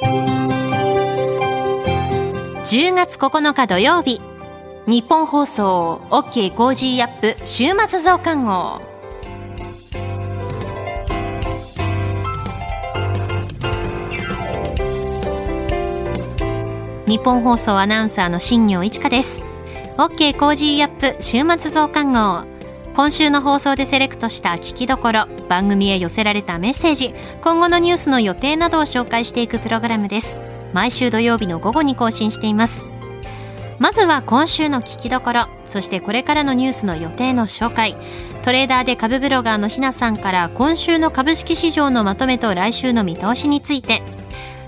10月9日土曜日日本放送 OK コージーアップ週末増刊号。ニッポン放送アナウンサーの新行市佳です。OK Cozy up 週末増刊号。今週の放送でセレクトした聞きどころ番組へ寄せられたメッセージ今後のニュースの予定などを紹介していくプログラムです。毎週土曜日の午後に更新しています。まずは今週の聞きどころそしてこれからのニュースの予定の紹介。トレーダーで株ブロガーのひなさんから今週の株式市場のまとめと来週の見通しについて。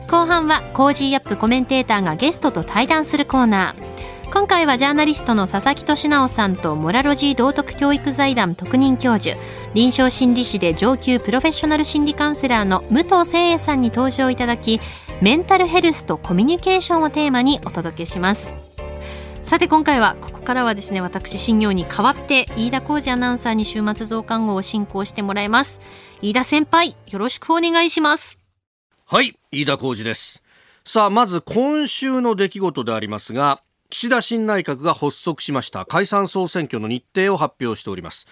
後半は Cozy up コメンテーターがゲストと対談するコーナー。今回はジャーナリストの佐々木俊尚さんとモラロジー道徳教育財団特任教授臨床心理士で上級プロフェッショナル心理カウンセラーの武藤誠英さんに登場いただきメンタルヘルスとコミュニケーションをテーマにお届けします。さて今回はここからはですね私新業に代わって飯田浩二アナウンサーに週末増刊号を進行してもらいます。飯田先輩よろしくお願いします。はい飯田浩二です。さあまず今週の出来事でありますが岸田新内閣が発足しました解散総選挙の日程を発表しております。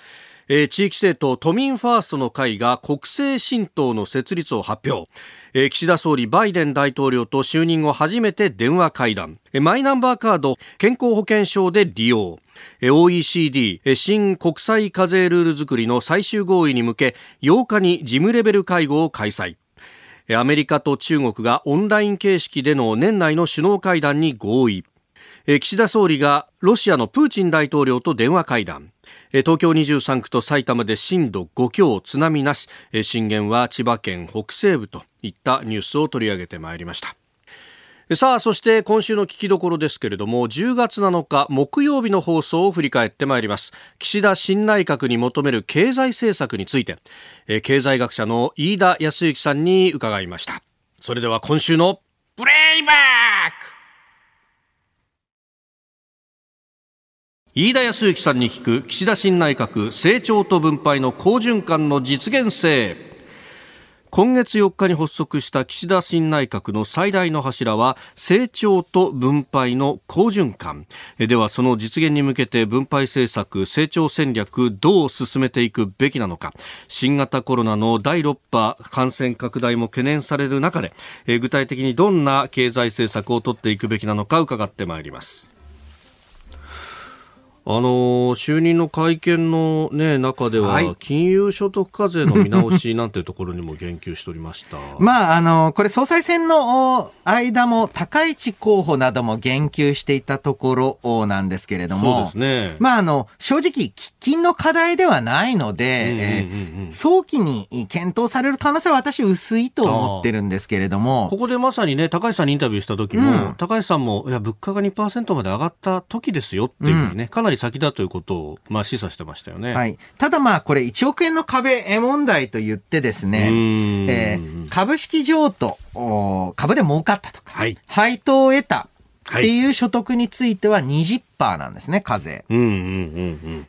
えー、地域政党都民ファーストの会が国政新党の設立を発表、えー、岸田総理バイデン大統領と就任後初めて電話会談、えー、マイナンバーカード健康保険証で利用。OECD 新国際課税ルール作りの最終合意に向け8日に事務レベル会合を開催。アメリカと中国がオンライン形式での年内の首脳会談に合意。岸田総理がロシアのプーチン大統領と電話会談。東京23区と埼玉で震度5強津波なし。震源は千葉県北西部といったニュースを取り上げてまいりました。さあそして今週の聞きどころですけれども10月7日木曜日の放送を振り返ってまいります。岸田新内閣に求める経済政策について。経済学者の飯田康之さんに伺いました。それでは今週のプレイバック。飯田康之さんに聞く岸田新内閣成長と分配の好循環の実現性。今月4日に発足した岸田新内閣の最大の柱は成長と分配の好循環。ではその実現に向けて分配政策成長戦略どう進めていくべきなのか。新型コロナの第6波感染拡大も懸念される中で具体的にどんな経済政策を取っていくべきなのか伺ってまいります。あの就任の会見の、ね、中では、金融所得課税の見直しなんていうところにも言及しておりました。まあ、あの、これ総裁選の間も高市候補なども言及していたところなんですけれども、そうですね。まあ、あの、正直、喫緊の課題ではないので、早期に検討される可能性は私薄いと思ってるんですけれども。ここでまさにね、高市さんにインタビューした時も、うん、高市さんも、いや、物価が2%まで上がった時ですよっていうふうにね、うん、かなり先だということを、まあ、示唆してましたよね。はい。ただまあ、これ1億円の壁問題と言ってですね、えー、株式譲渡、株で儲かったとか、はい、配当を得たっていう所得については20%なんですね、課税。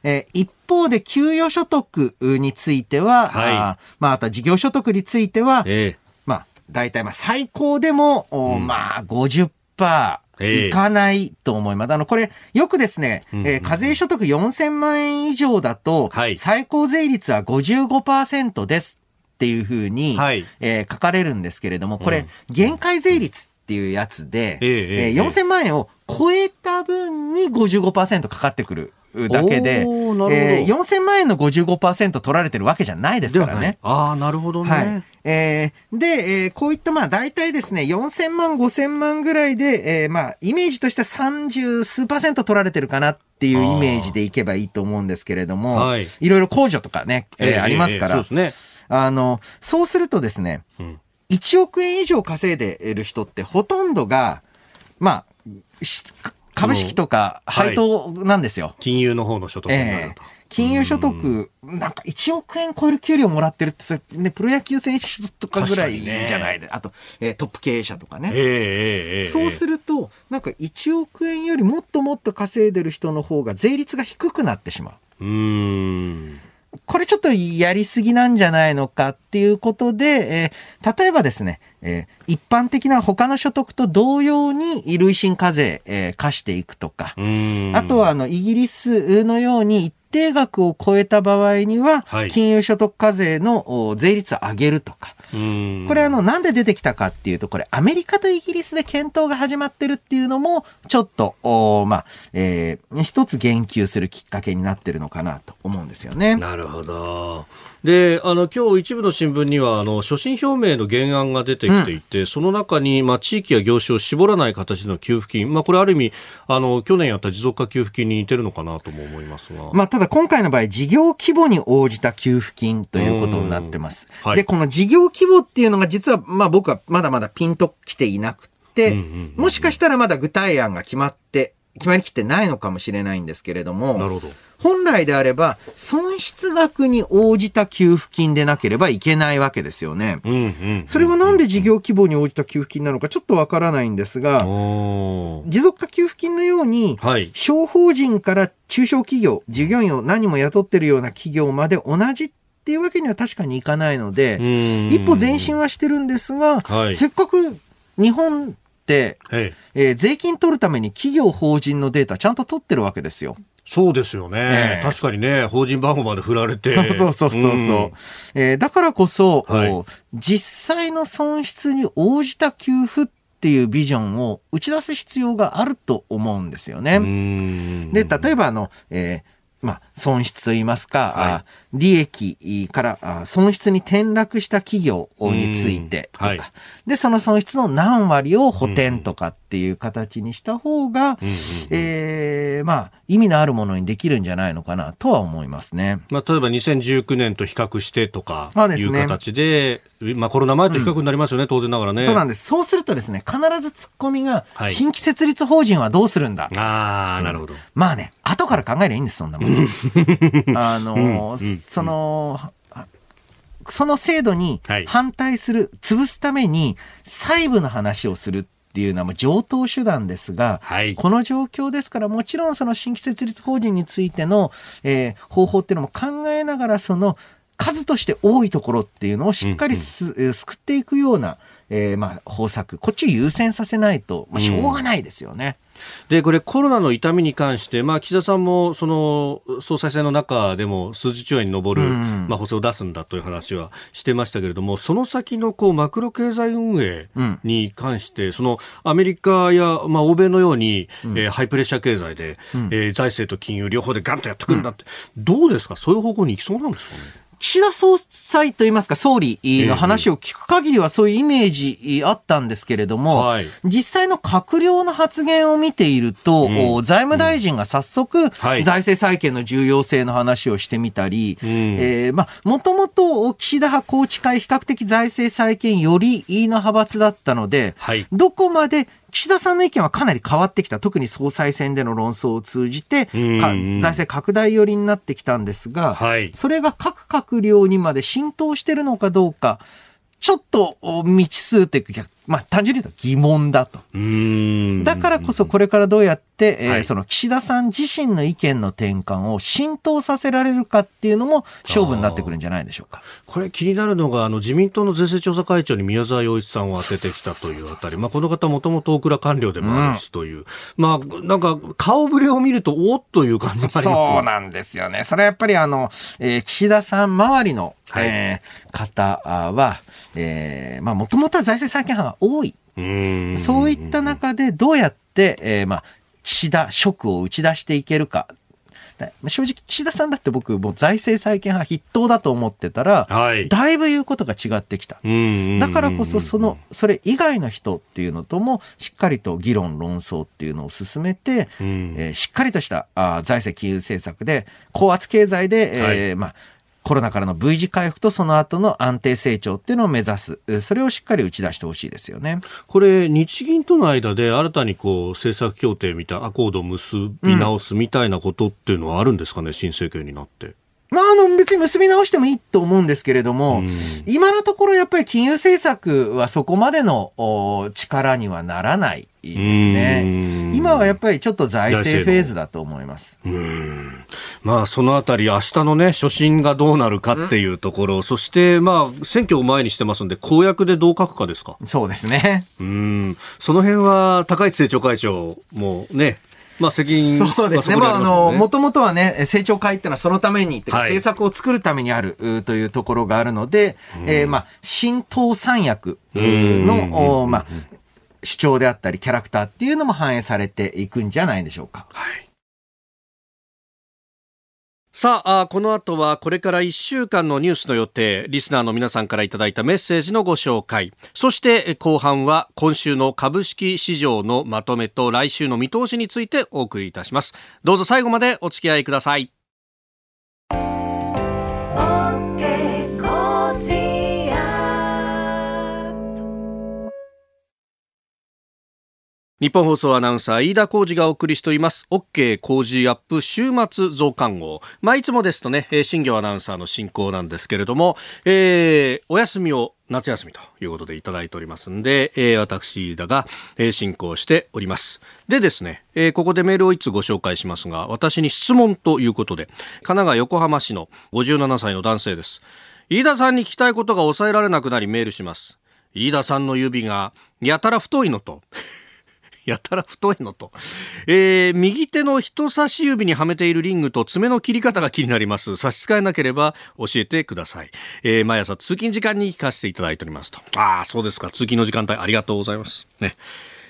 え一方で、給与所得については、はい、あまあ、あとは事業所得については、えー、まあ、大体まあ最高でも、うん、まあ50%、いかないと思います。あの、これ、よくですね、えー、課税所得4000万円以上だと、最高税率は55%ですっていうふうに、はい、えー、書かれるんですけれども、これ、限界税率っていうやつで、えー、4000万円を超えた分に55%かかってくる。だけで、えー、4000万円の55%取られてるわけじゃないですからね。ああ、なるほどね。はい。えー、で、えー、こういったまあ大体ですね、4000万、5000万ぐらいで、えー、まあイメージとしては30数パーセント取られてるかなっていうイメージでいけばいいと思うんですけれども、はい、いろいろ控除とかね、えー、えー、ありますから、そうですね。あの、そうするとですね、うん1億円以上稼いでいる人ってほとんどが、まあ、株式とか配当なんですよ。はい、金融の方の所得になると。えー金融所得、なんか1億円超える給料もらってるって、それね、プロ野球選手とかぐらいじゃないで、ね、あと、えー、トップ経営者とかね。えー、そうすると、なんか1億円よりもっともっと稼いでる人の方が税率が低くなってしまう。うんこれちょっとやりすぎなんじゃないのかっていうことで、えー、例えばですね、えー、一般的な他の所得と同様に累進課税、えー、課していくとか、あとはあの、イギリスのように一定額を超えた場合には、金融所得課税の税率を上げるとか、これあの、なんで出てきたかっていうと、これアメリカとイギリスで検討が始まってるっていうのも、ちょっと、おまあ、えー、一つ言及するきっかけになってるのかなと思うんですよね。なるほど。で、あの、今日一部の新聞には、あの、所信表明の原案が出てきていて、うん、その中に、まあ、地域や業種を絞らない形の給付金、まあ、これある意味、あの、去年やった持続化給付金に似てるのかなとも思いますが。まあ、ただ今回の場合、事業規模に応じた給付金ということになってます。はい、で、この事業規模っていうのが実は、まあ、僕はまだまだピンときていなくて、もしかしたらまだ具体案が決まって、決まりきってないのかもしれないんですけれども、なるほど。本来であれば、損失額に応じた給付金でなければいけないわけですよね。それはなんで事業規模に応じた給付金なのかちょっとわからないんですが、持続化給付金のように、はい、小法人から中小企業、従業員を何も雇ってるような企業まで同じっていうわけには確かにいかないので、一歩前進はしてるんですが、はい、せっかく日本って、えー、税金取るために企業法人のデータちゃんと取ってるわけですよ。そうですよね、えー、確かにね、法人番号まで振られて。そうそうそうそう。うん、えー、だからこそ、はい、実際の損失に応じた給付っていうビジョンを打ち出す必要があると思うんですよね。で、例えばあの、えーまあ、損失といいますか、はい、利益から損失に転落した企業についてとか、はい、で、その損失の何割を補填とかっていう形にした方が、うんうん、えー、まあ、意味のあるものにできるんじゃないのかなとは思いますね。まあ、例えば2019年と比較してとかいう形で、でね、まあ、コロナ前と比較になりますよね、うん、当然ながらね。そうなんです。そうするとですね、必ずツッコミが、新規設立法人はどうするんだ。はい、ああ、なるほど。まあね、後から考えりゃいいんです、そんなもん。あの、うん、その、その制度に反対する、潰すために細部の話をするっていうのはもう上等手段ですが、はい、この状況ですからもちろんその新規設立法人についての、えー、方法っていうのも考えながらその数として多いところっていうのをしっかりす、うんうん、救っていくような、えー、まあ方策。こっちを優先させないと、まあ、しょうがないですよね。うんでこれ、コロナの痛みに関して、まあ、岸田さんもその総裁選の中でも数十兆円に上る、まあ、補正を出すんだという話はしてましたけれども、その先のこうマクロ経済運営に関して、そのアメリカや、まあ、欧米のように、うん、えー、ハイプレッシャー経済で、うん、えー、財政と金融両方でガンとやってくるんだって、どうですか、そういう方向に行きそうなんですかね？岸田総裁といいますか、総理の話を聞く限りはそういうイメージあったんですけれども、はい、実際の閣僚の発言を見ていると、うん、財務大臣が早速、財政再建の重要性の話をしてみたり、うん、えー、まあ、もともと岸田派宏池会比較的財政再建よりいいの派閥だったので、はい、どこまで岸田さんの意見はかなり変わってきた。特に総裁選での論争を通じて、財政拡大寄りになってきたんですが、はい、それが各閣僚にまで浸透してるのかどうか、ちょっと未知数っていうか、まあ単純に言うと疑問だと。だからこそこれからどうやって、えー、その岸田さん自身の意見の転換を浸透させられるかっていうのも勝負になってくるんじゃないでしょうか。これ気になるのが、あの自民党の税制調査会長に宮沢洋一さんを当ててきたというあたり、まあこの方もともと大蔵官僚でもあるしという、うん、まあなんか顔ぶれを見るとおっという感じがありますそうなんですよね。それはやっぱりあの、えー、岸田さん周りの、はい、えー、方は、えー、まあもともとは財政再建派が多い。そういった中でどうやって、えー、まあ、岸田職を打ち出していけるか。正直、岸田さんだって僕、もう財政再建派筆頭だと思ってたら、はい、だいぶ言うことが違ってきた。だからこそ、その、それ以外の人っていうのとも、しっかりと議論、論争っていうのを進めて、えー、しっかりとしたあ財政金融政策で、高圧経済で、えー、はい、まあ、コロナからの V 字回復とその後の安定成長っていうのを目指す、それをしっかり打ち出してほしいですよね。これ、日銀との間で新たにこう政策協定みたいなアコードを結び直すみたいなことっていうのはあるんですかね、うん、新政権になって。まあ、あの、別に結び直してもいいと思うんですけれども、今のところやっぱり金融政策はそこまでの力にはならないですね。今はやっぱりちょっと財政フェーズだと思います。まあ、そのあたり、明日のね、所信がどうなるかっていうところ、そして、まあ、選挙を前にしてますんで、公約でどう書くかですか？そうですね。うん。その辺は、高市政調会長もね、まあ責任そうですね。まあ、あの、もともとはね、政調会っていうのはそのために、はい、政策を作るためにあるというところがあるので、うん、えー、まあ、新党三役の、まあ、主張であったり、キャラクターっていうのも反映されていくんじゃないでしょうか。はい。さあこの後はこれから1週間のニュースの予定リスナーの皆さんからいただいたメッセージのご紹介。そして後半は今週の株式市場のまとめと来週の見通しについてお送りいたします。どうぞ最後までお付き合いください。日本放送アナウンサー飯田浩二がお送りしております OK 工事アップ週末増刊号まあいつもですとね新業アナウンサーの進行なんですけれども、えー、お休みを夏休みということでいただいておりますんで、えー、私だが、えー、進行しております。でですね、えー、ここでメールをいつご紹介しますが、私に質問ということで、神奈川横浜市の57歳の男性です。飯田さんに聞きたいことが抑えられなくなりメールします。飯田さんの指がやたら太いのと、やたら太いのと、えー、右手の人差し指にはめているリングと爪の切り方が気になります。差し支えなければ教えてください、えー、毎朝通勤時間に聞かせていただいておりますと。ああそうですか。通勤の時間帯ありがとうございます。ね。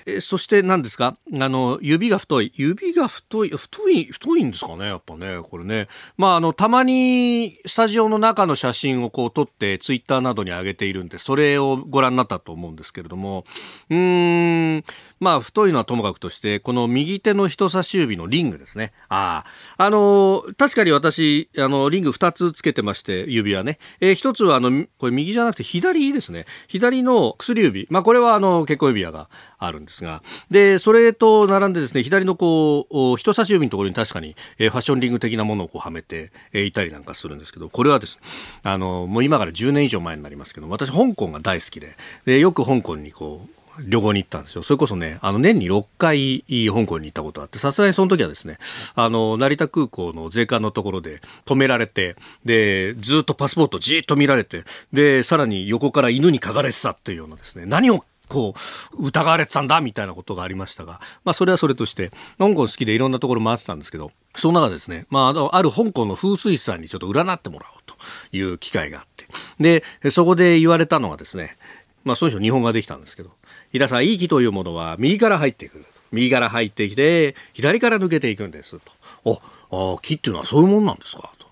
えそして何ですか？あの、指が太い。指が太い、太い、太いんですかね？やっぱね、これね。まあ、あの、たまにスタジオの中の写真をこう撮ってツイッターなどに上げているんで、それをご覧になったと思うんですけれども、うーん、まあ、太いのはともかくとして、この右手の人差し指のリングですね。ああ、あの、確かに私、あの、リング2つつけてまして、指輪ね。えー、1つは、あの、これ右じゃなくて左ですね。左の薬指。まあ、これは、あの、結婚指輪があるんですが、で、それと並んでですね、左のこう、人差し指のところに確かに、えー、ファッションリング的なものをこうはめて、えー、いたりなんかするんですけど、これはですね、あの、もう今から10年以上前になりますけど、私、香港が大好きで、でよく香港にこう、旅行に行ったんですよ。それこそね、あの年に6回香港に行ったことあって、さすがにその時はですね、あの、成田空港の税関のところで止められて、で、ずっとパスポートじっと見られて、で、さらに横から犬に嗅がれてたっていうようなですね、何をこう疑われてたんだみたいなことがありましたが、まあ、それはそれとして香港好きでいろんなところ回ってたんですけどその中ですね、まあ、ある香港の風水師さんにちょっと占ってもらおうという機会があって。でそこで言われたのはですね、まあ、その人日本ができたんですけど井田さんいい木というものは右から入ってくる右から入ってきて左から抜けていくんですと。おあ木っていうのはそういうもんなんですかと。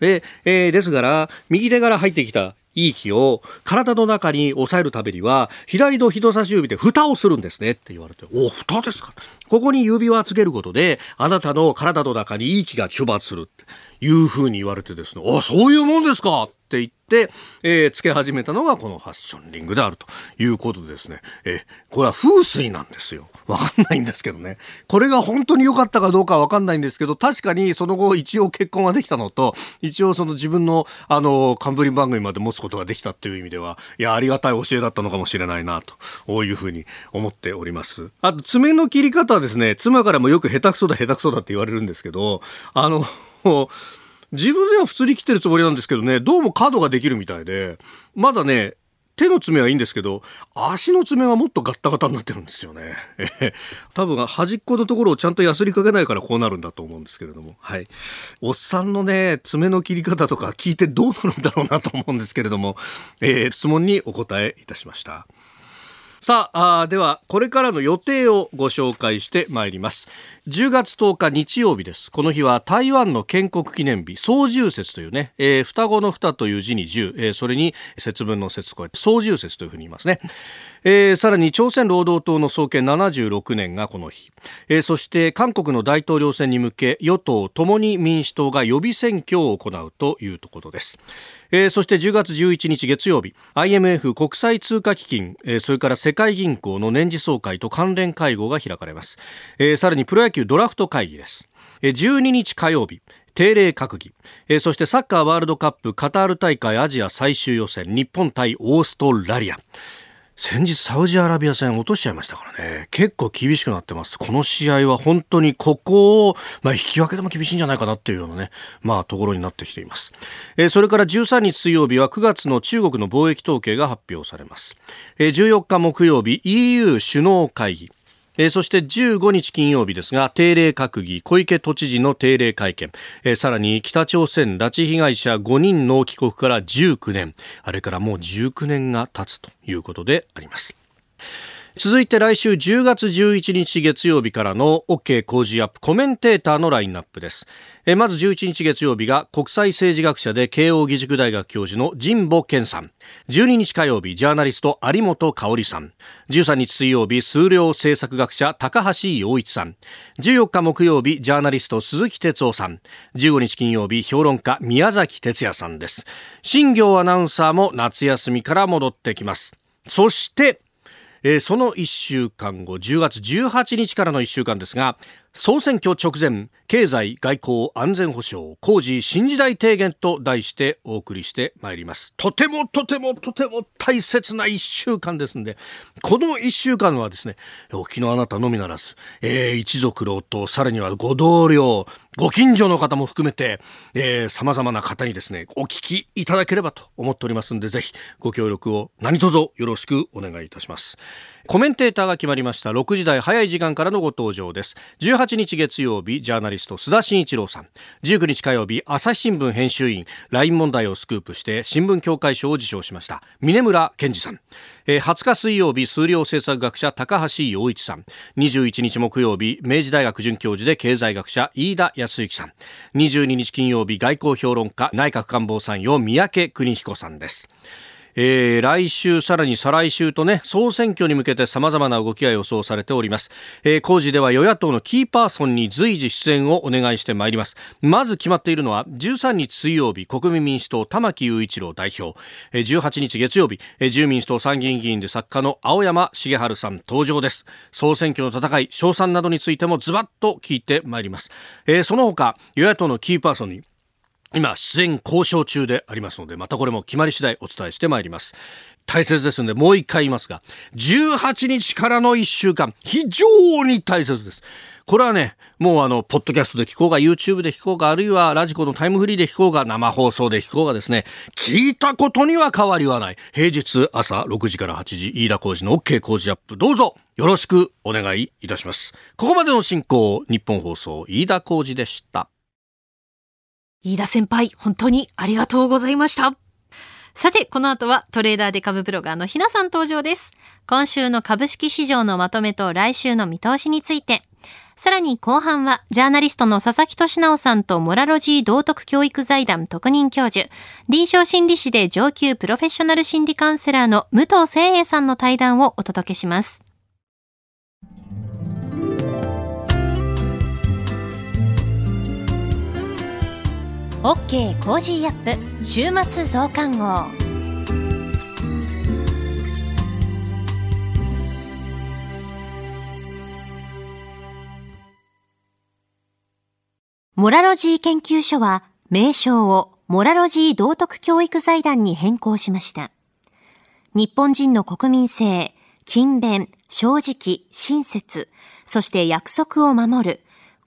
で、えー、ですから右手から入ってきたいい気を。体の中に抑えるためには左の人差し指で蓋をするんですね。って言われてお蓋ですか。ここに指輪つけることであなたの体の中にいい気が出発するって。いうふうに言われてですね。あそういうもんですか。って言って、えー、つけ始めたのがこのファッションリングであるということでですね、えー、これは風水なんですよ。わかんないんですけどね。これが本当に良かったかどうかわかんないんですけど、確かにその後一応結婚ができたのと、一応その自分のあの、カンブリ番組まで持つことができたっていう意味では、いや、ありがたい教えだったのかもしれないな、というふうに思っております。あと、爪の切り方はですね、妻からもよく下手くそだ下手くそだって言われるんですけど、あの、自分では普通に切ってるつもりなんですけどね、どうも角ができるみたいで、まだね、手の爪はいいんですけど、足の爪はもっとガッタガタになってるんですよね。多分端っこのところをちゃんとやすりかけないからこうなるんだと思うんですけれども。はい。おっさんのね、爪の切り方とか聞いてどうなるんだろうなと思うんですけれども、えー、質問にお答えいたしました。さあではこれからの予定をご紹介してまいります。10月10日日曜日です。この日は台湾の建国記念日総重節というね、えー、双子の双という字に十、えー、それに節分の節こうやって総重節というふうに言いますね、えー、さらに朝鮮労働党の創建76年がこの日、えー、そして韓国の大統領選に向け与党共に民主党が予備選挙を行うというところです。えー、そして10月11日月曜日 IMF 国際通貨基金、えー、それから世世界銀行の年次総会と関連会合が開かれます、えー、さらにプロ野球ドラフト会議です。12日火曜日定例閣議、えそしてサッカーワールドカップカタール大会アジア最終予選日本対オーストラリア。先日サウジアラビア戦落としちゃいましたからね。結構厳しくなってます。この試合は本当にここを、まあ、引き分けでも厳しいんじゃないかなっていうようなね、まあ、ところになってきています。えー、それから13日水曜日は9月の中国の貿易統計が発表されます。えー、14日木曜日 EU 首脳会議。えー、そして15日金曜日ですが定例閣議小池都知事の定例会見、えー、さらに北朝鮮拉致被害者5人の帰国から19年。あれからもう19年が経つということであります。続いて来週10月11日月曜日からの OK 工事アップコメンテーターのラインナップです。えまず11日月曜日が国際政治学者で慶應義塾大学教授の神保健さん。12日火曜日ジャーナリスト有本香里さん。13日水曜日数量政策学者高橋洋一さん。14日木曜日ジャーナリスト鈴木哲夫さん。15日金曜日評論家宮崎哲也さんです。新業アナウンサーも夏休みから戻ってきます。そしてえー、その1週間後10月18日からの1週間ですが総選挙直前経済外交安全保障工事新時代提言と題してお送りしてまいります。とてもとてもとても大切な1週間ですんでこの1週間はですね沖縄あなたのみならず、えー、一族老とさらにはご同僚ご近所の方も含めてさまざまな方にですねお聞きいただければと思っておりますんでぜひご協力を何卒よろしくお願いいたします。コメンテーターが決まりました。6時台早い時間からのご登場です。18日月曜日ジャーナリスト須田慎一郎さん。19日火曜日朝日新聞編集員。LINE 問題をスクープして新聞協会賞を受賞しました。峰村健二さん。20日水曜日数量政策学者高橋洋一さん。21日木曜日明治大学准教授で経済学者飯田康之さん。22日金曜日外交評論家内閣官房参与三宅邦彦さんです。えー、来週さらに再来週とね総選挙に向けて様々な動きが予想されております、えー、工事では与野党のキーパーソンに随時出演をお願いしてまいります。まず決まっているのは13日水曜日国民民主党玉木雄一郎代表、え、18日月曜日、えー、自由民主党参議院議員で作家の青山茂春さん登場です。総選挙の戦い賞賛などについてもズバッと聞いてまいります、えー、その他与野党のキーパーソンに今、出演交渉中でありますので、またこれも決まり次第お伝えしてまいります。大切ですので、もう一回言いますが、18日からの1週間、非常に大切です。これはね、もうあの、ポッドキャストで聞こうが、YouTube で聞こうが、あるいはラジコのタイムフリーで聞こうが、生放送で聞こうがですね、聞いたことには変わりはない。平日朝6時から8時、飯田工事の OK 工事アップ、どうぞよろしくお願いいたします。ここまでの進行、日本放送、飯田工事でした。飯田先輩、本当にありがとうございました。さて、この後はトレーダーで株ブロガーのひなさん登場です。今週の株式市場のまとめと来週の見通しについて、さらに後半は、ジャーナリストの佐々木俊直さんとモラロジー道徳教育財団特任教授、臨床心理士で上級プロフェッショナル心理カウンセラーの武藤清栄さんの対談をお届けします。OK Cozy up 週末増刊号モラロジー研究所は名称をモラロジー道徳教育財団に変更しました。日本人の国民性、勤勉、正直、親切、そして約束を守る、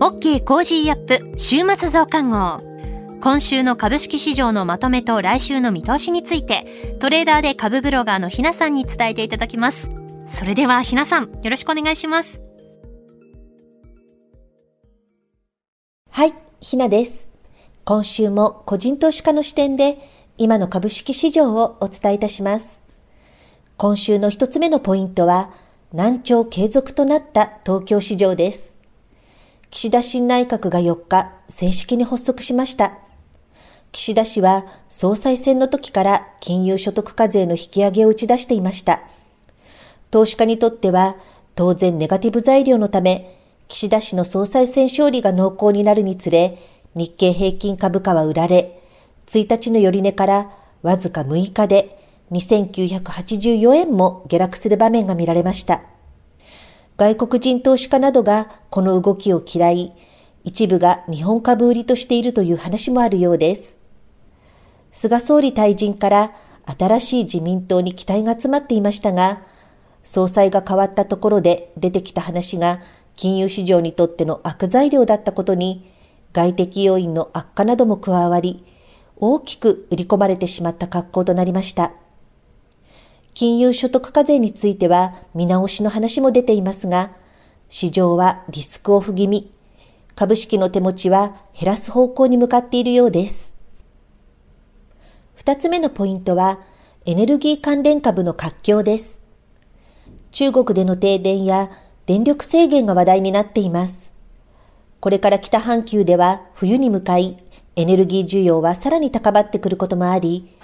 OK Cozy up 週末増刊号。今週の株式市場のまとめと来週の見通しについて、トレーダーで株ブロガーのひなさんに伝えていただきます。それではひなさん、よろしくお願いします。はい、ひなです。今週も個人投資家の視点で今の株式市場をお伝えいたします。今週の一つ目のポイントは難聴継続となった東京市場です。岸田新内閣が4日正式に発足しました。岸田氏は総裁選の時から金融所得課税の引き上げを打ち出していました。投資家にとっては当然ネガティブ材料のため、岸田氏の総裁選勝利が濃厚になるにつれ、日経平均株価は売られ、1日の寄り値からわずか6日で2984円も下落する場面が見られました。外国人投資家などがこの動きを嫌い、一部が日本株売りとしているという話もあるようです。菅総理退陣から新しい自民党に期待が集まっていましたが、総裁が変わったところで出てきた話が金融市場にとっての悪材料だったことに、外的要因の悪化なども加わり、大きく売り込まれてしまった格好となりました。金融所得課税については見直しの話も出ていますが、市場はリスクオフ気味、株式の手持ちは減らす方向に向かっているようです。二つ目のポイントは、エネルギー関連株の活況です。中国での停電や電力制限が話題になっています。これから北半球では冬に向かい、エネルギー需要はさらに高まってくることもあり、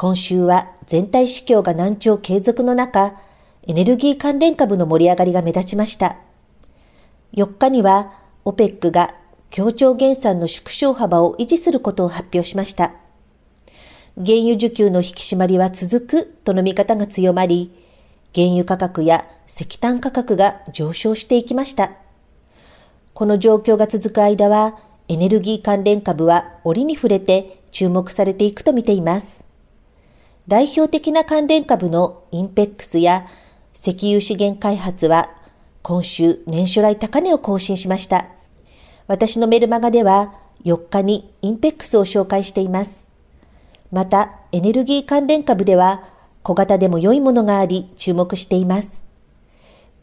今週は全体市況が難聴継続の中、エネルギー関連株の盛り上がりが目立ちました。4日には、OPEC が協調減産の縮小幅を維持することを発表しました。原油需給の引き締まりは続くとの見方が強まり、原油価格や石炭価格が上昇していきました。この状況が続く間は、エネルギー関連株は折に触れて注目されていくと見ています。代表的な関連株のインペックスや石油資源開発は今週年初来高値を更新しました。私のメルマガでは4日にインペックスを紹介しています。またエネルギー関連株では小型でも良いものがあり注目しています。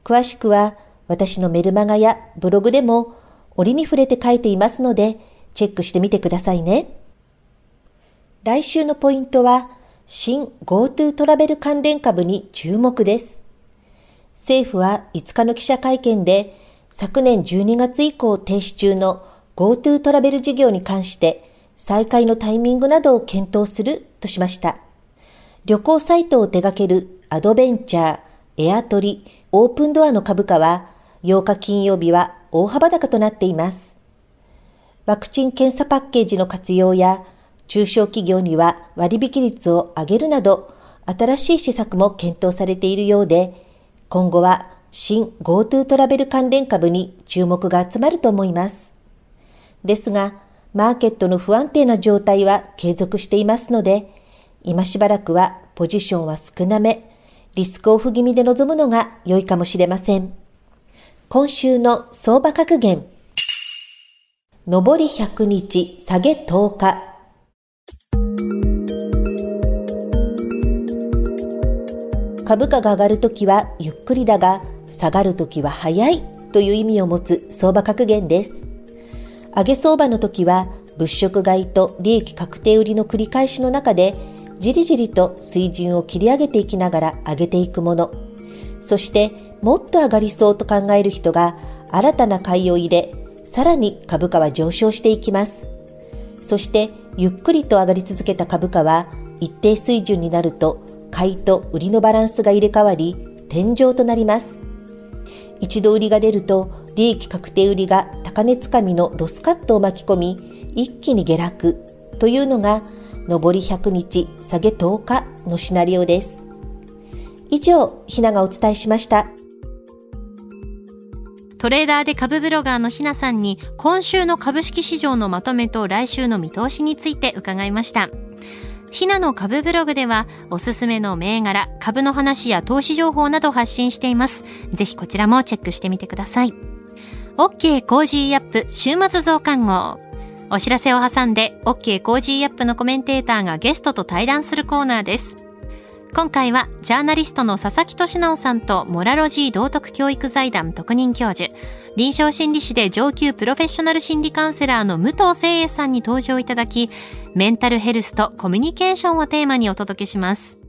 詳しくは私のメルマガやブログでも折に触れて書いていますので、チェックしてみてくださいね。来週のポイントは、新 GoTo トラベル関連株に注目です。政府は5日の記者会見で、昨年12月以降停止中の GoTo トラベル事業に関して再開のタイミングなどを検討するとしました。旅行サイトを手掛けるアドベンチャー、エアトリ、オープンドアの株価は8日金曜日は大幅高となっています。ワクチン検査パッケージの活用や中小企業には割引率を上げるなど新しい施策も検討されているようで今後は新 GoTo トラベル関連株に注目が集まると思います。ですが、マーケットの不安定な状態は継続していますので、今しばらくはポジションは少なめ、リスクオフ気味で臨むのが良いかもしれません。今週の相場格言。上り100日、下げ10日。株価が上がるときはゆっくりだが、下がるときは早いという意味を持つ相場格言です。上げ相場のときは、物色買いと利益確定売りの繰り返しの中で、じりじりと水準を切り上げていきながら上げていくもの。そしてもっと上がりそうと考える人が新たな買いを入れ、さらに株価は上昇していきます。そしてゆっくりと上がり続けた株価は一定水準になると買いと売りのバランスが入れ替わり天井となります。一度売りが出ると利益確定売りが高値つかみのロスカットを巻き込み一気に下落というのが上り100日下げ10日のシナリオです。以上、ひながお伝えしました。トレーダーで株ブロガーのひなさんに今週の株式市場のまとめと来週の見通しについて伺いました。ひなの株ブログではおすすめの銘柄、株の話や投資情報など発信しています。ぜひこちらもチェックしてみてください。OK Cozy up 週末増刊号。お知らせを挟んで OK Cozy up のコメンテーターがゲストと対談するコーナーです。今回はジャーナリストの佐々木俊尚さんとモラロジー道徳教育財団特任教授臨床心理士で上級プロフェッショナル心理カウンセラーの武藤清栄さんに登場いただき、メンタルヘルスとコミュニケーションをテーマにお届けします。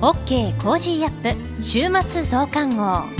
OK Cozy up 週末増刊号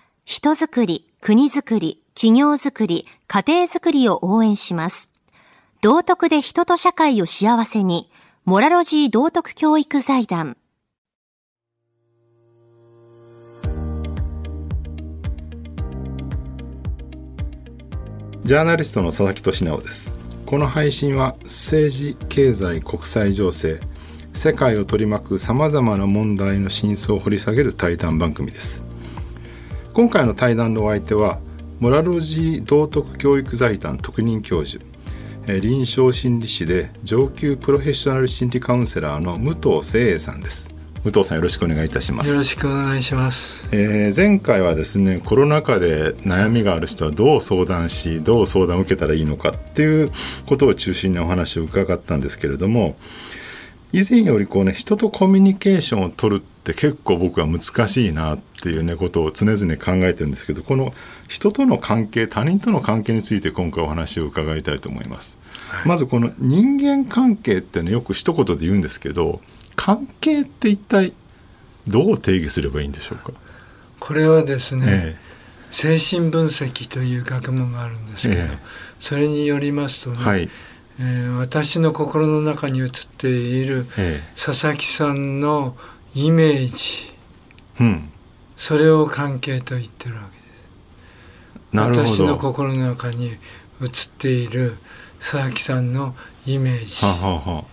人づくり、国づくり、企業づくり、家庭づくりを応援します。道徳で人と社会を幸せに、モラロジー道徳教育財団。ジャーナリストの佐々木俊直ですこの配信は政治経済国際情勢世界を取り巻くさまざまな問題の真相を掘り下げる対談番組です今回の対談のお相手はモラロジー道徳教育財団特任教授臨床心理士で上級プロフェッショナル心理カウンセラーの武藤誠英さんです。武藤さんよろしくお願いいたします。よろしくお願いします、えー、前回はですねコロナ禍で悩みがある人はどう相談しどう相談を受けたらいいのかっていうことを中心にお話を伺ったんですけれども以前よりこうね人とコミュニケーションを取るって結構僕は難しいなっていうねことを常々考えてるんですけどこの人との関係他人との関係について今回お話を伺いたいと思います、はい、まずこの人間関係ってねよく一言で言うんですけど関係って一体どう定義すればいいんでしょうか？これはですね、ええ、精神分析という学問があるんですけど、え、それによりますとね、はい、えー、私の心の中に映っている佐々木さんのイメージ、うん、それを関係と言ってるわけです。私の心の中に映っている佐々木さんのイメージ。ははは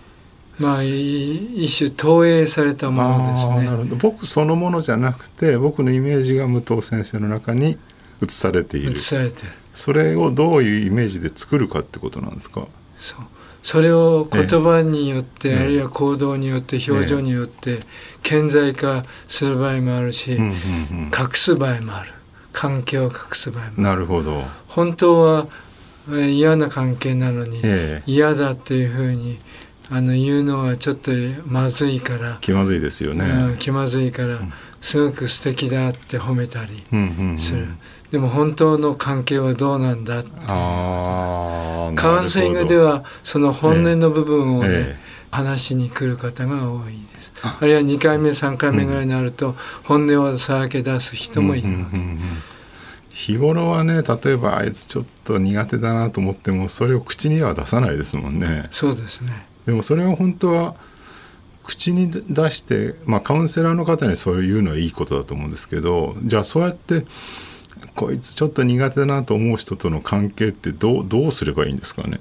まあ一種投影されたものですね。なるほど僕そのものじゃなくて僕のイメージが武藤先生の中に映されている。映されてそれをどういうイメージで作るかってことなんですか？そう。それを言葉によって、あるいは行動によって表情によって顕在化する場合もあるし、隠す場合もある。関係を隠す場合もある。なるほど。本当は嫌な関係なのに、嫌だっていうふうにあの言うのはちょっとまずいから気まずいですよね、うん、気まずいから、すごく素敵だって褒めたりする、でも本当の関係はどうなんだってカウンセリングではその本音の部分をね、ええ、話しに来る方が多い。ですあるいは2回目3回目ぐらいになると、本音をさらけ出す人もいる。わけ、日頃はね例えばあいつちょっと苦手だなと思ってもそれを口には出さないですもんね。そうですね。でもそれは本当は口に出して、まあ、カウンセラーの方にそういうのはいいことだと思うんですけどじゃあそうやってこいつちょっと苦手だなと思う人との関係ってどうどうすればいいんですかね？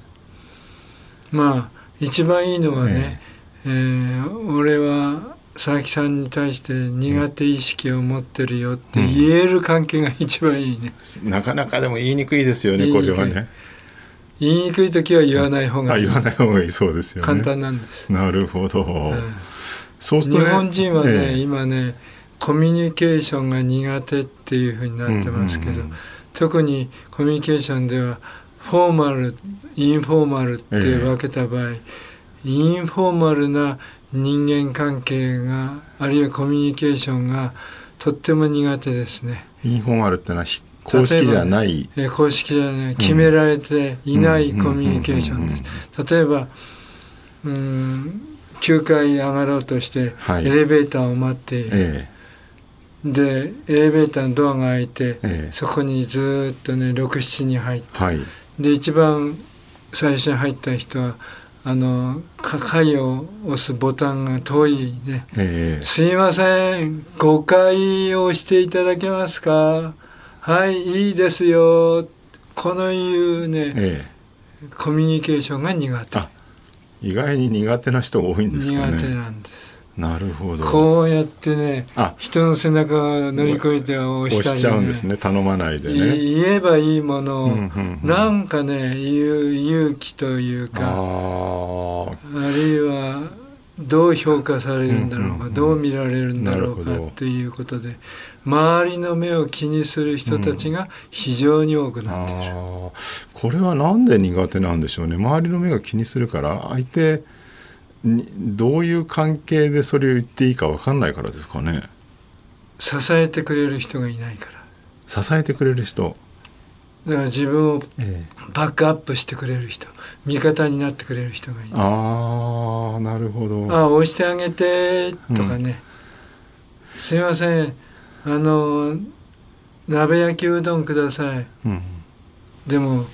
まあ一番いいのはね、えー、えー、俺は佐々木さんに対して苦手意識を持ってるよって言える関係が一番いいね、うん、なかなかでも言いにくいですよねこれはね言いにくい時は言わない方がいい。言わない方がいいそうですよね。簡単なんです。なるほど。そうすると、ね、日本人はね、えー、今ねコミュニケーションが苦手っていうふうになってますけど、うんうんうん、特にコミュニケーションではフォーマルインフォーマルって分けた場合、えー、インフォーマルな人間関係があるいはコミュニケーションがとっても苦手ですね。インフォーマルってのは公式じゃない、え公式じゃない。決められていないコミュニケーションです。例えばうん9階上がろうとしてエレベーターを待っている、ええ、でエレベーターのドアが開いて、え、そこにずっとね67人入って、はい、で一番最初に入った人はあの鍵を押すボタンが遠いね、えー、すいません。誤解をしていただけますか？はいいいですよ。このいうね、えー、コミュニケーションが苦手。意外に苦手な人が多いんですかね。苦手なんですなるほど。こうやってね人の背中を乗り越えて押したり、ね、押しちゃうんですね頼まないでね。言えばいいもの。を、うんうんうん、なんかね言う勇気というかあるいはどう評価されるんだろうか、うんうんうん、どう見られるんだろうかっていうことで周りの目を気にする人たちが非常に多くなっている、うん、これは何で苦手なんでしょうね。周りの目が気にするから相手どういう関係でそれを言っていいか分かんないからですかね。支えてくれる人がいないから。支えてくれる人。だから自分をバックアップしてくれる人、味方になってくれる人がいない。ああなるほど。ああ押してあげてとかね、うん、すいません。あの鍋焼きうどんください、うん、でも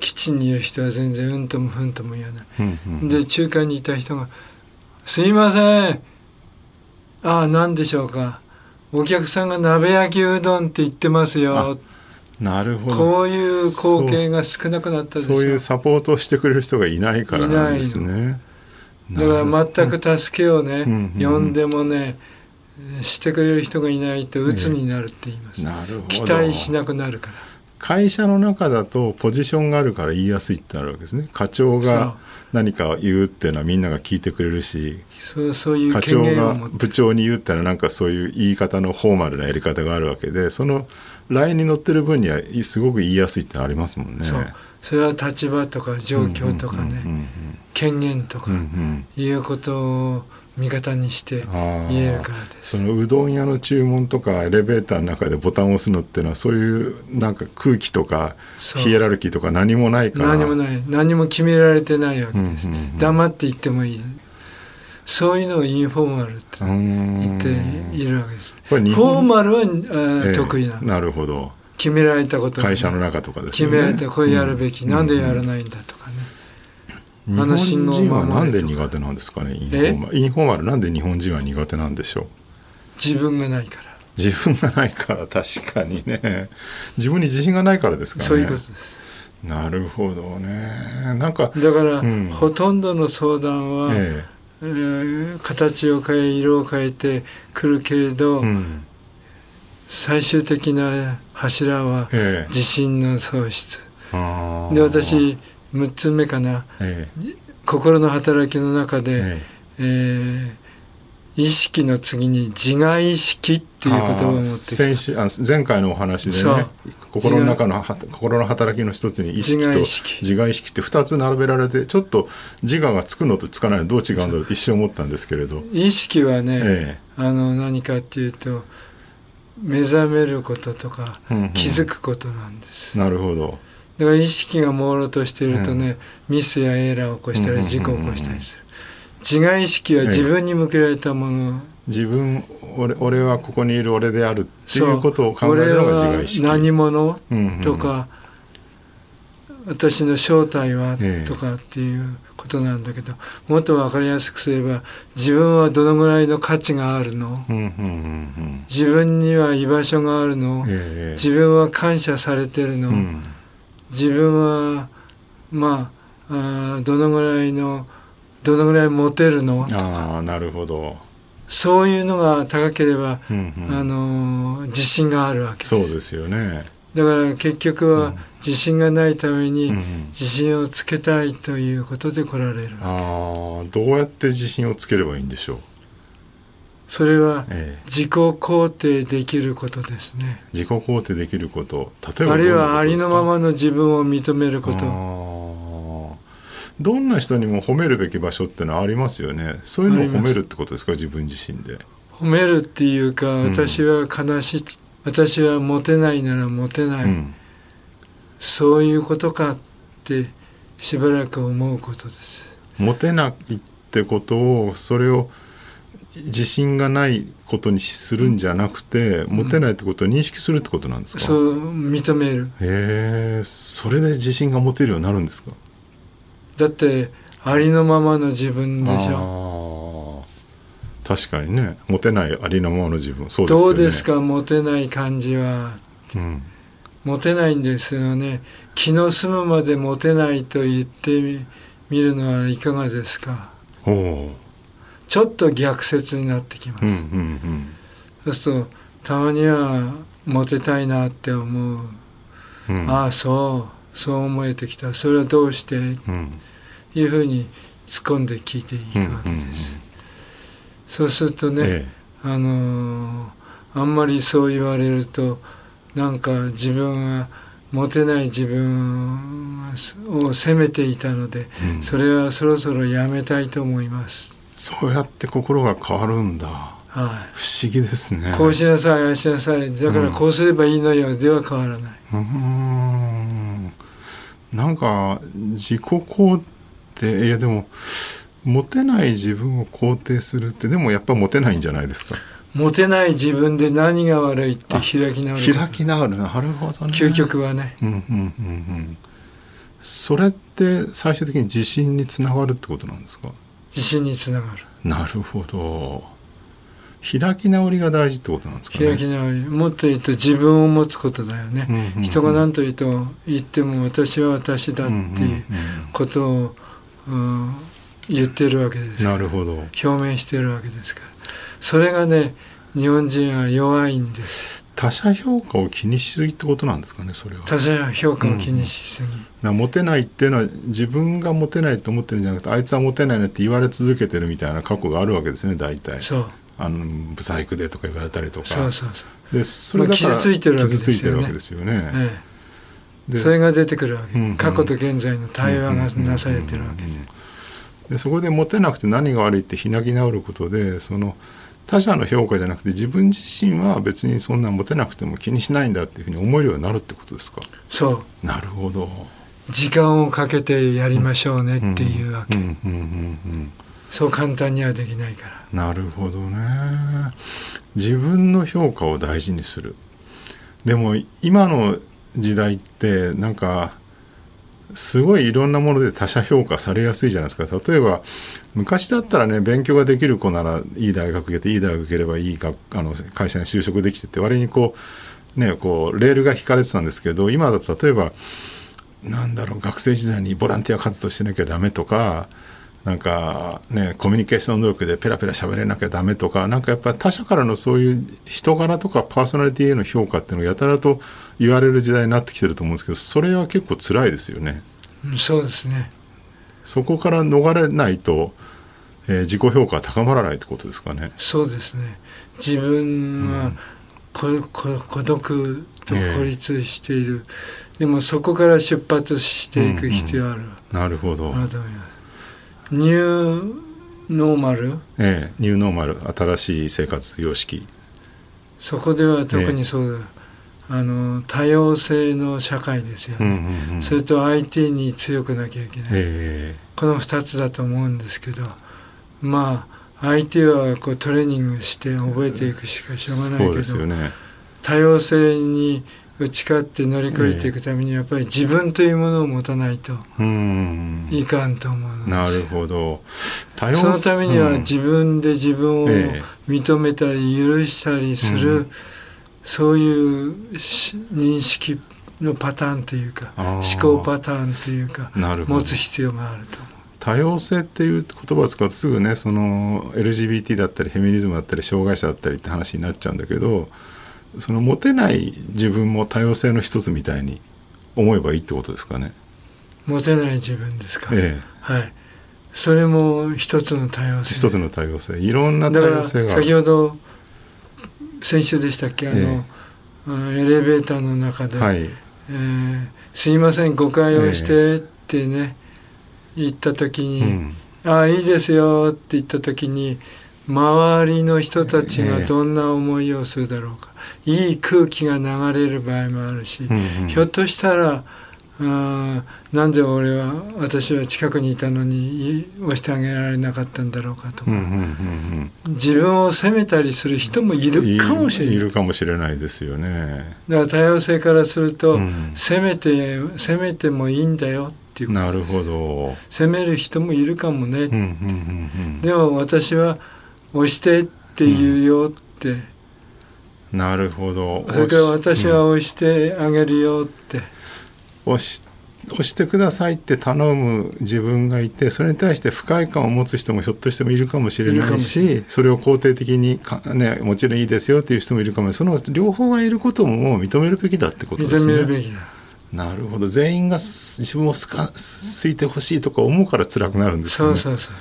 基地にいる人は全然うんともふんとも言わない、うんうん、で中間にいた人が「すいません。ああ何でしょうか。お客さんが鍋焼きうどんって言ってますよ」なるほど。こういう光景が少なくなったでしょ。そういうサポートをしてくれる人がいないからなんですね。だから全く助けをね、うんうん、呼んでもねしてくれる人がいないと鬱になるって言います、なるほど。期待しなくなるから会社の中だとポジションがあるから言いやすいってなるわけですね。課長が何か言うっていうのはみんなが聞いてくれるしそうそういう課長が部長に言うってのはなんかそういう言い方のフォーマルなやり方があるわけでそのラインに乗ってる分にはすごく言いやすいってありますもんね。それは立場とか状況とかね。権限とかいうことを味方にして言えるからです。そのうどん屋の注文とかエレベーターの中でボタンを押すのっていうのはそういうなんか空気とかヒエラルキーとか何もないから。何もない。何も決められてないわけ。です、うんうんうん、黙って言ってもいい。そういうのをインフォーマルって言っているわけです。フォーマルは、えー、得意な。なるほど。決められたこと会社の中とかですね。決められた。これやるべき、うん、なんでやらないんだとかね、日本人はなんで苦手なんですかねインフォーマル。インフォーマルなんで日本人は苦手なんでしょう。自分がないから。自分がないから確かにね。自分に自信がないからですかね。そういうことです。なるほどね。なんかだから、うん、ほとんどの相談は、ええ。えー、形を変え色を変えてくるけれど、うん、最終的な柱は自信の喪失、ええ、で私6つ目かな、ええ、心の働きの中で、ええ。ー、意識の次に自我意識っていう言葉を持って先週あ前回のお話でね心の中の心の働きの一つに意識と自我意識。って2つ並べられてちょっと自我がつくのとつかないのどう違うんだろうって一瞬思ったんですけれど。意識はね、ええ、あの何かっていうと目覚めることとか気づくことなんです。うんうん、なるほどだから意識が朦朧としているとね、うん、ミスやエラーを起こしたり事故を起こしたりする、自我意識は自分に向けられたもの、自分俺俺はここにいる俺であるっていうことを考えるのが自我意識。何者、とか、私の正体は、とかっていうことなんだけどもっと分かりやすくすれば自分はどのぐらいの価値があるの、自分には居場所があるの、自分は感謝されてるの、うん自分はまああどのぐらいのどのぐらいモテるの？ああなるほど。そういうのが高ければ、うんうん、あの自信があるわけです。そうですよね。だから結局は自信がないために自信をつけたいということで来られるああどうやって自信をつければいいんでしょう？それは自己肯定できることですね。自己肯定できること、例えばあるいはありのままの自分を認めること。どんな人にも褒めるべき場所ってのはありますよね。そういうのを褒めるってことですか、自分自身で。褒めるっていうか、私は悲しい、うん、私はモテないならモテない、うん、そういうことかってしばらく思うことです。モテないってことをそれを自信がないことにするんじゃなくて、うん、持てないってことを認識するってことなんですか、そう認める。へえそれで自信が持てるようになるんですか？だってありのままの自分でしょ。確かにね。モテないありのままの自分そうです、ね、どうですかモテない感じは、うん、モテないんですよね。気の済むまでモテないと言ってみるのはいかがですか？ちょっと逆説になってきます、うんうんうん、そうするとたまにはモテたいなって思う、うん、ああそうそう思えてきた。それはどうして、うん、いうふうに突っ込んで聞いていくわけです、うんうんうん、そうするとね、ええ、あのー、あんまりそう言われるとなんか自分はモテない自分を責めていたので、うん、それはそろそろやめたいと思いますそうやって心が変わるんだ。はい、不思議ですね。こうしなさいああしなさい。だからこうすればいいのよ、うん、では変わらない。うん。なんか自己肯定いやでもモテない自分を肯定するってでもやっぱモテないんじゃないですか。モテない自分で何が悪いって開き直る。開き直る。なるほどね。究極はね。うんうんうんうん。それって最終的に自信につながるってことなんですか？自信につながる。なるほど。開き直りが大事ってことなんですか、ね、開き直り。もっと言うと自分を持つことだよね、うんうんうん、人が何と言うと言っても私は私だっていうことを、うん、言ってるわけですなるほど。表明してるわけですから。それがね日本人は弱いんです他者評価を気にしすぎってことなんですかねそれは。他者評価を気にしすぎ、うん、モテないっていうのは自分がモテないと思ってるんじゃなくてあいつはモテないねって言われ続けてるみたいな過去があるわけですね大体。そう。あのブサイクでとか言われたりとか。そうそうそう。でそれだから、傷ついてるわけですよね、ええ、それが出てくるわけ、うんうん、過去と現在の対話がなされてるわけ。です、でそこでモテなくて何が悪いって開き直ることでその他者の評価じゃなくて自分自身は別にそんなモテなくても気にしないんだっていうふうに思えるようになるってことですか？そう。なるほど。時間をかけてやりましょうねっていうわけ。そう簡単にはできないから。なるほどね。自分の評価を大事にする。でも今の時代ってなんかすごいいろんなもので他者評価されやすいじゃないですか。例えば昔だったらね勉強ができる子ならいい大学行けていい大学行ければいい学あの会社に就職できてって割にこうねこうレールが引かれてたんですけど今だと例えばなんだろう学生時代にボランティア活動してなきゃダメとかなんかねコミュニケーション能力でペラペラ喋れなきゃダメとかなんかやっぱ他者からのそういう人柄とかパーソナリティへの評価っていうのがやたらと言われる時代になってきてると思うんですけどそれは結構辛いですよね。そうですね。そこから逃れないと、えー、自己評価は高まらないってことですかね。そうですね。自分は孤,、うん、孤独と孤立している、えー、でもそこから出発していく必要ある、うんうん、なるほど。ニューノーマル？ええニューノーマル新しい生活様式。そこでは特にそうだ、ええ、あの多様性の社会ですよね、うんうんうん、それと IT に強くなきゃいけない、え、この2つだと思うんですけどまあ IT はこうトレーニングして覚えていくしかしょうがないけど、ね、多様性に打ち勝って乗り越えていくためにやっぱり自分というものを持たないといかんと思うなるほど。そのためには自分で自分を認めたり許したりする、うん、そういう認識のパターンというか思考パターンというか持つ必要があると多様性っていう。言葉を使うとすぐねその LGBT だったりフェミニズムだったり障害者だったりって話になっちゃうんだけどその持てない自分も多様性の一つみたいに思えばいいってことですかね。持てない自分ですか。ええ、はい。それも一つの多様性。一つの多様性。いろんな多様性が。先ほど先週でしたっけ？あの、ええ、エレベーターの中で、はい、えー、すいません誤解をしてってね、え、言った時に、うん、ああいいですよって言った時に周りの人たちがどんな思いをするだろうか。いい空気が流れる場合もあるし、うんうん、ひょっとしたらあなんで俺は私は近くにいたのに押してあげられなかったんだろうかとか、うんうんうんうん、自分を責めたりする人もいるかもしれない。いるかもしれないですよね。だから多様性からすると、うん、責めて責めてもいいんだよっっていうなるほど。責める人もいるかもね、うんうんうんうん、でも私は押してって言うよって、うん、なるほど。それから私は押してあげるよって、押し押してくださいって頼む自分がいてそれに対して不快感を持つ人もひょっとしてもいるかもしれないしそれを肯定的にね、もちろんいいですよっていう人もいるかもその両方がいることも認めるべきだってことですね。認めるべきだ。なるほど。全員が自分をすかすいてほしいとか思うから辛くなるんですね。そうそうそう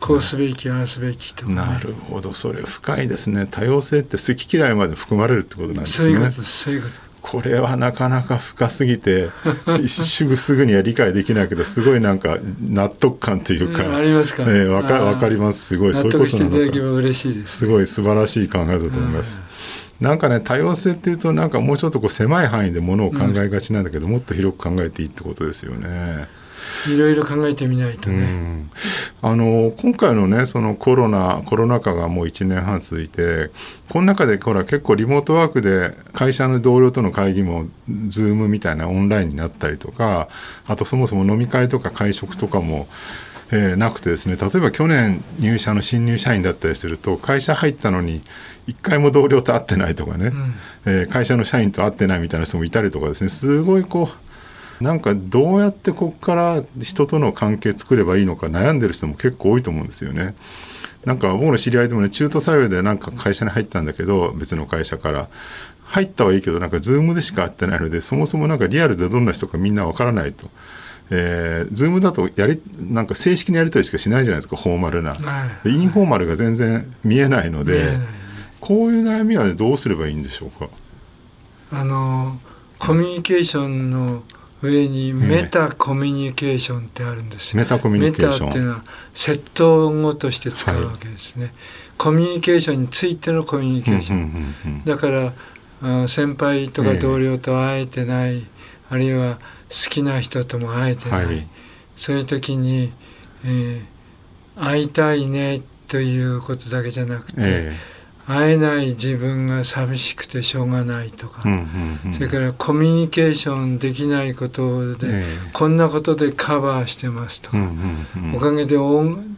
こうすべきああすべきと。か、ね、なるほど。それ深いですね。多様性って好き嫌いまで含まれるってことなんですね。そういうことそういうこと。これはなかなか深すぎて 一ぐすぐには理解できないけどすごいなんか納得感というか、うん、ありますか、ね、わかわかります。すごい。そういうことなのす、すごい素晴らしい考えだと思います。なんかね多様性っていうとなんかもうちょっとこう狭い範囲でものを考えがちなんだけど、うん、もっと広く考えていいってことですよね。いろいろ考えてみないとね。あの今回のねそのコロナコロナ禍がもう1年半続いてこの中でほら結構リモートワークで会社の同僚との会議も Zoom みたいなオンラインになったりとかあとそもそも飲み会とか会食とかも、えー、なくてですね例えば去年入社の新入社員だったりすると会社入ったのに一回も同僚と会ってないとかね、うん、えー、会社の社員と会ってないみたいな人もいたりとかですねすごいこうなんかどうやってここから人との関係作ればいいのか悩んでる人も結構多いと思うんですよね。なんか僕の知り合いでもね中途採用でなんか会社に入ったんだけど別の会社から。入ったはいいけどなんか Zoom でしか会ってないのでそもそもなんかリアルでどんな人かみんなわからないと。えー、 Zoom だとやりなんか正式なやり取りしかしないじゃないですかフォーマルな、はい、インフォーマルが全然見えないので、こういう悩みは、ね、どうすればいいんでしょうか？あのコミュニケーションの上にメタコミュニケーションってあるんですよ。メタコミュニケーション。メタっていうのは窃盗語として使うわけですね。はい、コミュニケーションについてのコミュニケーション。だから先輩とか同僚と会えてない、えー、あるいは好きな人とも会えてない、はい、そういう時に、えー、会いたいねということだけじゃなくて、えー会えない自分が寂しくてしょうがないとか、それからコミュニケーションできないことで、えー、こんなことでカバーしてますとか、おかげで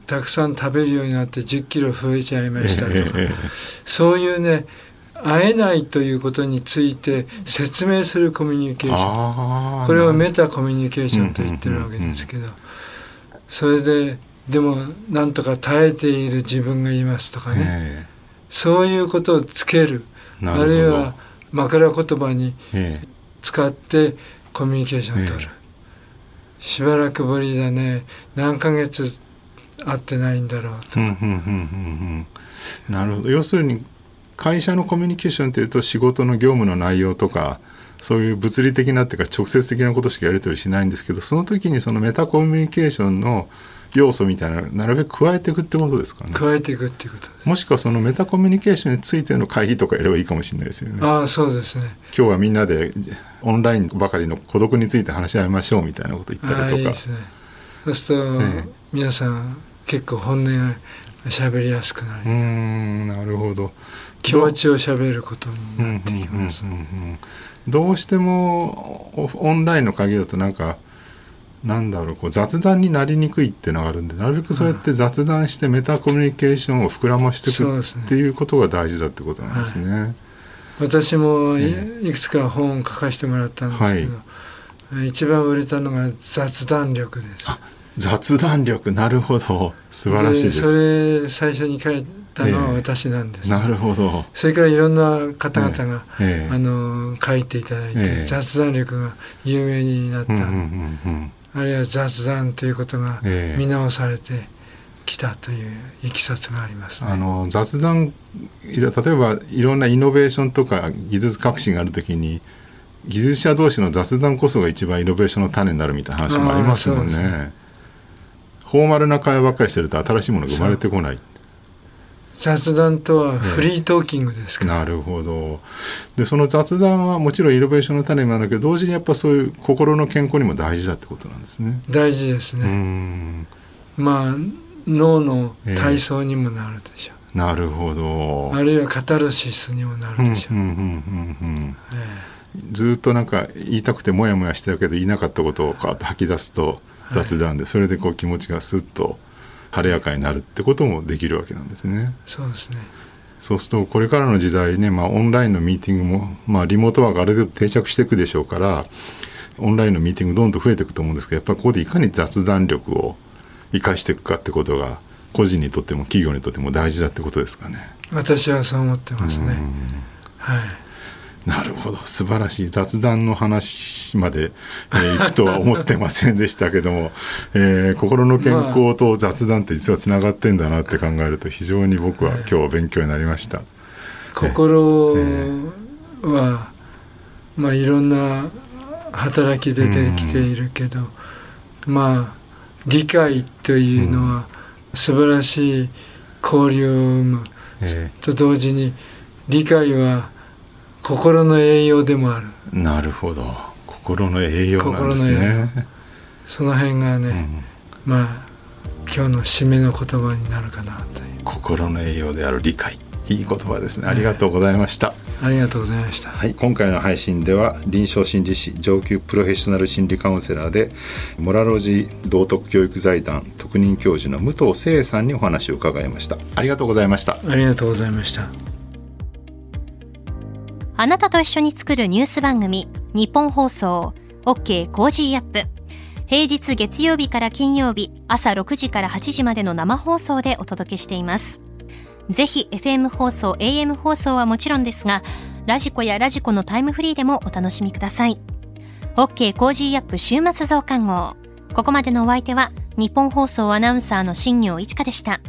たくさん食べるようになって1 0キロ増えちゃいましたとか、えー、そういうね会えないということについて説明するコミュニケーション。これをメタコミュニケーションと言ってるわけですけど、それででもなんとか耐えている自分がいますとかね、えーそういうことをつける。あるいは枕言葉に使ってコミュニケーションを取る、ええ、しばらくぶりだね。何ヶ月会ってないんだろうと、なるほど。要するに会社のコミュニケーションというと仕事の業務の内容とかそういう物理的なっていうか直接的なことしかやり取りしないんですけどその時にそのメタコミュニケーションの要素みたいななるべく加えていくってことですかね。加えていくっていうこともしくはそのメタコミュニケーションについての会議とかやればいいかもしれないですよね。ああそうですね。今日はみんなでオンラインばかりの孤独について話し合いましょうみたいなこと言ったりとか。いいですね。そうすると、ええ、皆さん結構本音が喋りやすくなる。うんなるほど。気持ちを喋ることになってきます。どうしてもオンラインの会議だとなんかなんだろうこう雑談になりにくいっていうのがあるんでなるべくそうやって雑談してメタコミュニケーションを膨らましていくっていうことが大事だってことなんですね。はい、私もいくつか本を書かせてもらったんですけど、はい、一番売れたのが雑談力です。雑談力。なるほど。素晴らしいです。それ最初に書いたのは私なんです、えー、なるほど。それからいろんな方々が、えー、あの書いていただいて、えー、雑談力が有名になった、うんうんうんうんあるいは雑談ということが見直されてきたといういきさつがあります、ね、あの雑談例えばいろんなイノベーションとか技術革新があるときに技術者同士の雑談こそが一番イノベーションの種になるみたいな話もありますもんね。ねフォーマルな会話ばっかりしてると新しいものが生まれてこない。雑談とはフリートーキングですか、ね、なるほど。でその雑談はもちろんイノベーションの種なんだけど同時にやっぱそういう心の健康にも大事だってことなんですね。大事ですね。まあ脳の体操にもなるでしょう、えー、なるほど。あるいはカタルシスにもなるでしょう。ずっとなんか言いたくてモヤモヤしてたけど言いなかったことをこうやって吐き出すと雑談で、それでこう気持ちがスッと晴れやかになるってこともできるわけなんですね。そうですねそうするとこれからの時代ね、まあ、オンラインのミーティングも、まあ、リモートワークある程度定着していくでしょうからオンラインのミーティングどんどん増えていくと思うんですけどやっぱりここでいかに雑談力を生かしていくかってことが個人にとっても企業にとっても大事だってことですかね。私はそう思ってますね。はい。なるほど。素晴らしい。雑談の話まで、えー、行くとは思ってませんでしたけども、えー、心の健康と雑談って実はつながってんだなって考えると非常に僕は今日勉強になりました。心は、まあいろんな働きで出てきているけど、まあ理解というのは素晴らしい交流を生む、と同時に理解は心の栄養でもある。なるほど。心の栄養なんですね。その辺がね、うん、まあ今日の締めの言葉になるかなという。心の栄養である理解。いい言葉ですね。ありがとうございました、ありがとうございました、はい、今回の配信では臨床心理士上級プロフェッショナル心理カウンセラーでモラロジー道徳教育財団特任教授の武藤清栄さんにお話を伺いました。ありがとうございました。ありがとうございましたあなたと一緒に作るニュース番組日本放送 OK コージーアップ平日月曜日から金曜日朝6時から8時までの生放送でお届けしていますぜひ FM 放送、AM 放送はもちろんですが、ラジコやラジコのタイムフリーでもお楽しみください。OK Cozy up 週末増刊号。ここまでのお相手は、ニッポン放送アナウンサーの新行市佳でした。